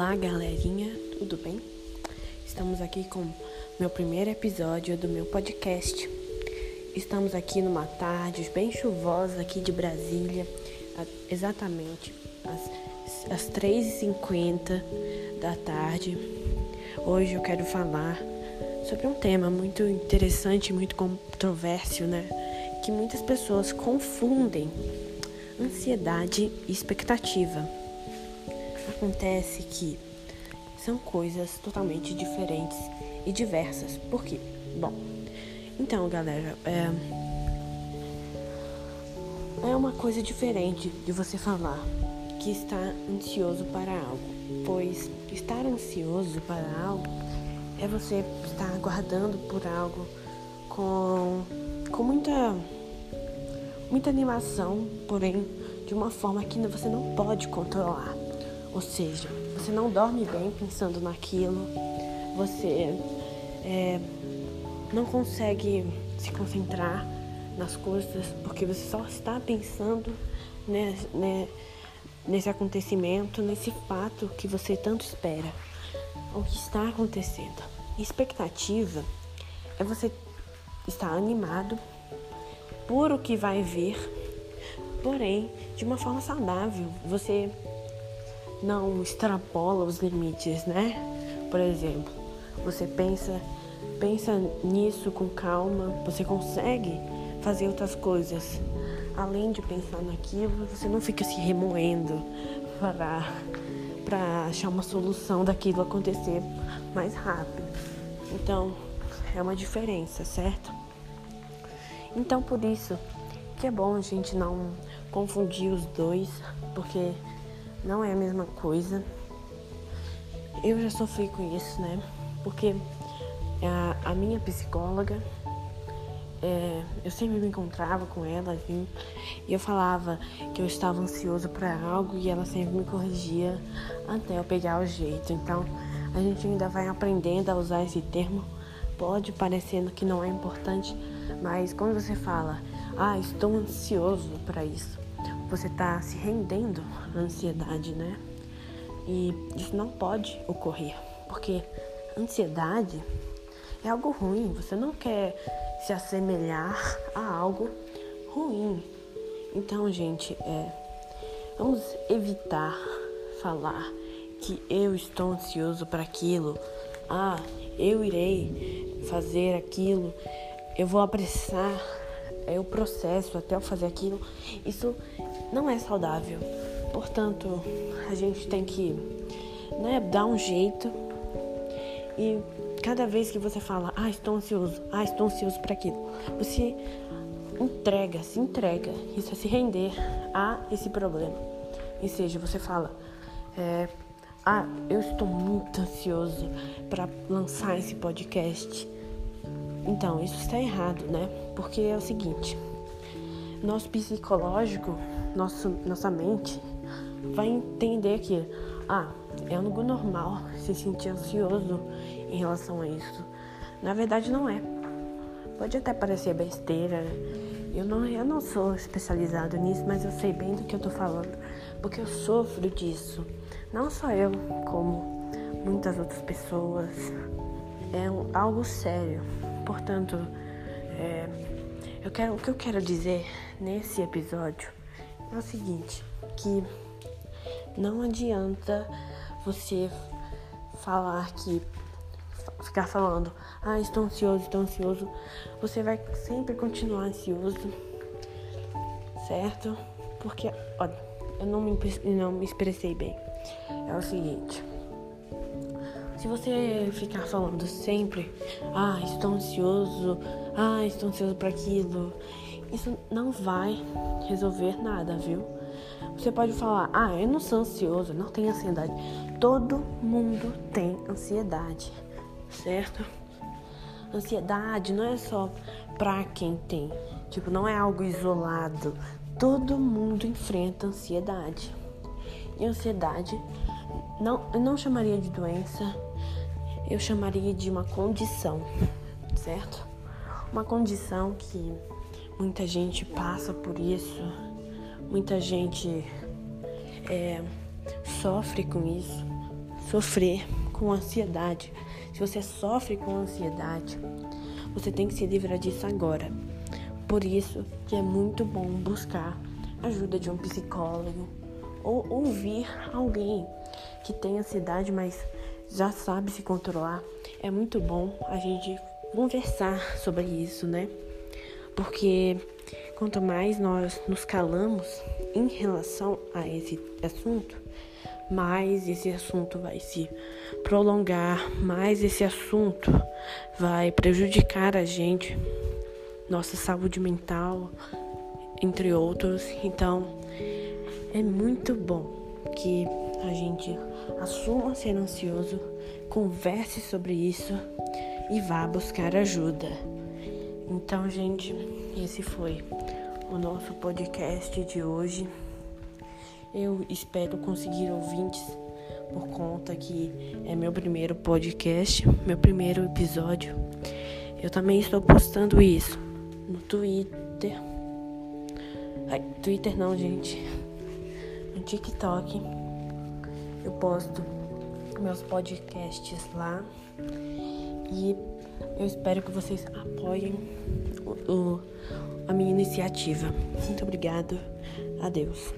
Olá, galerinha, tudo bem? Estamos aqui com meu primeiro episódio do meu podcast. Estamos aqui numa tarde bem chuvosa aqui de Brasília, exatamente às, às 3h50 da tarde. Hoje eu quero falar sobre um tema muito interessante, muito controverso, né? Que muitas pessoas confundem ansiedade e expectativa acontece que são coisas totalmente diferentes e diversas. Por quê? Bom, então, galera, é, é uma coisa diferente de você falar que está ansioso para algo, pois estar ansioso para algo é você estar aguardando por algo com, com muita, muita animação, porém de uma forma que você não pode controlar. Ou seja, você não dorme bem pensando naquilo, você é, não consegue se concentrar nas coisas porque você só está pensando né, né, nesse acontecimento, nesse fato que você tanto espera, o que está acontecendo. Expectativa é você estar animado por o que vai ver, porém de uma forma saudável. Você não extrapola os limites, né? Por exemplo, você pensa, pensa nisso com calma, você consegue fazer outras coisas. Além de pensar naquilo, você não fica se remoendo para para achar uma solução daquilo acontecer mais rápido. Então, é uma diferença, certo? Então, por isso que é bom a gente não confundir os dois, porque não é a mesma coisa. Eu já sofri com isso, né? Porque a, a minha psicóloga, é, eu sempre me encontrava com ela, assim, e eu falava que eu estava ansioso para algo e ela sempre me corrigia até eu pegar o jeito. Então, a gente ainda vai aprendendo a usar esse termo. Pode parecendo que não é importante, mas quando você fala, ah, estou ansioso para isso, você está se rendendo à ansiedade, né? E isso não pode ocorrer, porque ansiedade é algo ruim. Você não quer se assemelhar a algo ruim. Então, gente, é, vamos evitar falar que eu estou ansioso para aquilo. Ah, eu irei fazer aquilo. Eu vou apressar é o processo até eu fazer aquilo. Isso não é saudável. Portanto, a gente tem que né, dar um jeito e cada vez que você fala, ah, estou ansioso, ah, estou ansioso para aquilo, você entrega, se entrega, isso é se render a esse problema. Ou seja, você fala, é, ah, eu estou muito ansioso para lançar esse podcast. Então, isso está errado, né? Porque é o seguinte, nosso psicológico, nosso, nossa mente vai entender que, ah, é algo normal se sentir ansioso em relação a isso. Na verdade, não é. Pode até parecer besteira. Eu não, eu não sou especializado nisso, mas eu sei bem do que eu tô falando, porque eu sofro disso. Não só eu, como muitas outras pessoas. É algo sério. Portanto, é, eu quero, o que eu quero dizer nesse episódio é o seguinte, que não adianta você falar que ficar falando, ah, estou ansioso, estou ansioso, você vai sempre continuar ansioso, certo? Porque, olha, eu não me, não me expressei bem. É o seguinte, se você ficar falando sempre, ah, estou ansioso, ah, estou ansioso para aquilo, isso não vai resolver nada, viu? Você pode falar, ah, eu não sou ansioso, não tenho ansiedade. Todo mundo tem ansiedade, certo? Ansiedade não é só para quem tem, tipo, não é algo isolado. Todo mundo enfrenta ansiedade. E ansiedade não, eu não chamaria de doença, eu chamaria de uma condição, certo? Uma condição que muita gente passa por isso, muita gente é, sofre com isso, sofrer com ansiedade, se você sofre com ansiedade, você tem que se livrar disso agora. Por isso que é muito bom buscar ajuda de um psicólogo ou ouvir alguém que tem ansiedade, mas já sabe se controlar. É muito bom a gente conversar sobre isso, né? Porque quanto mais nós nos calamos em relação a esse assunto, mais esse assunto vai se prolongar, mais esse assunto vai prejudicar a gente, nossa saúde mental, entre outros. Então, é muito bom que a gente assuma ser ansioso, converse sobre isso e vá buscar ajuda. Então, gente, esse foi o nosso podcast de hoje. Eu espero conseguir ouvintes por conta que é meu primeiro podcast, meu primeiro episódio. Eu também estou postando isso no Twitter. Ai, Twitter não, gente. No TikTok. Eu posto meus podcasts lá. E eu espero que vocês apoiem o, o, a minha iniciativa. Muito obrigado. Adeus.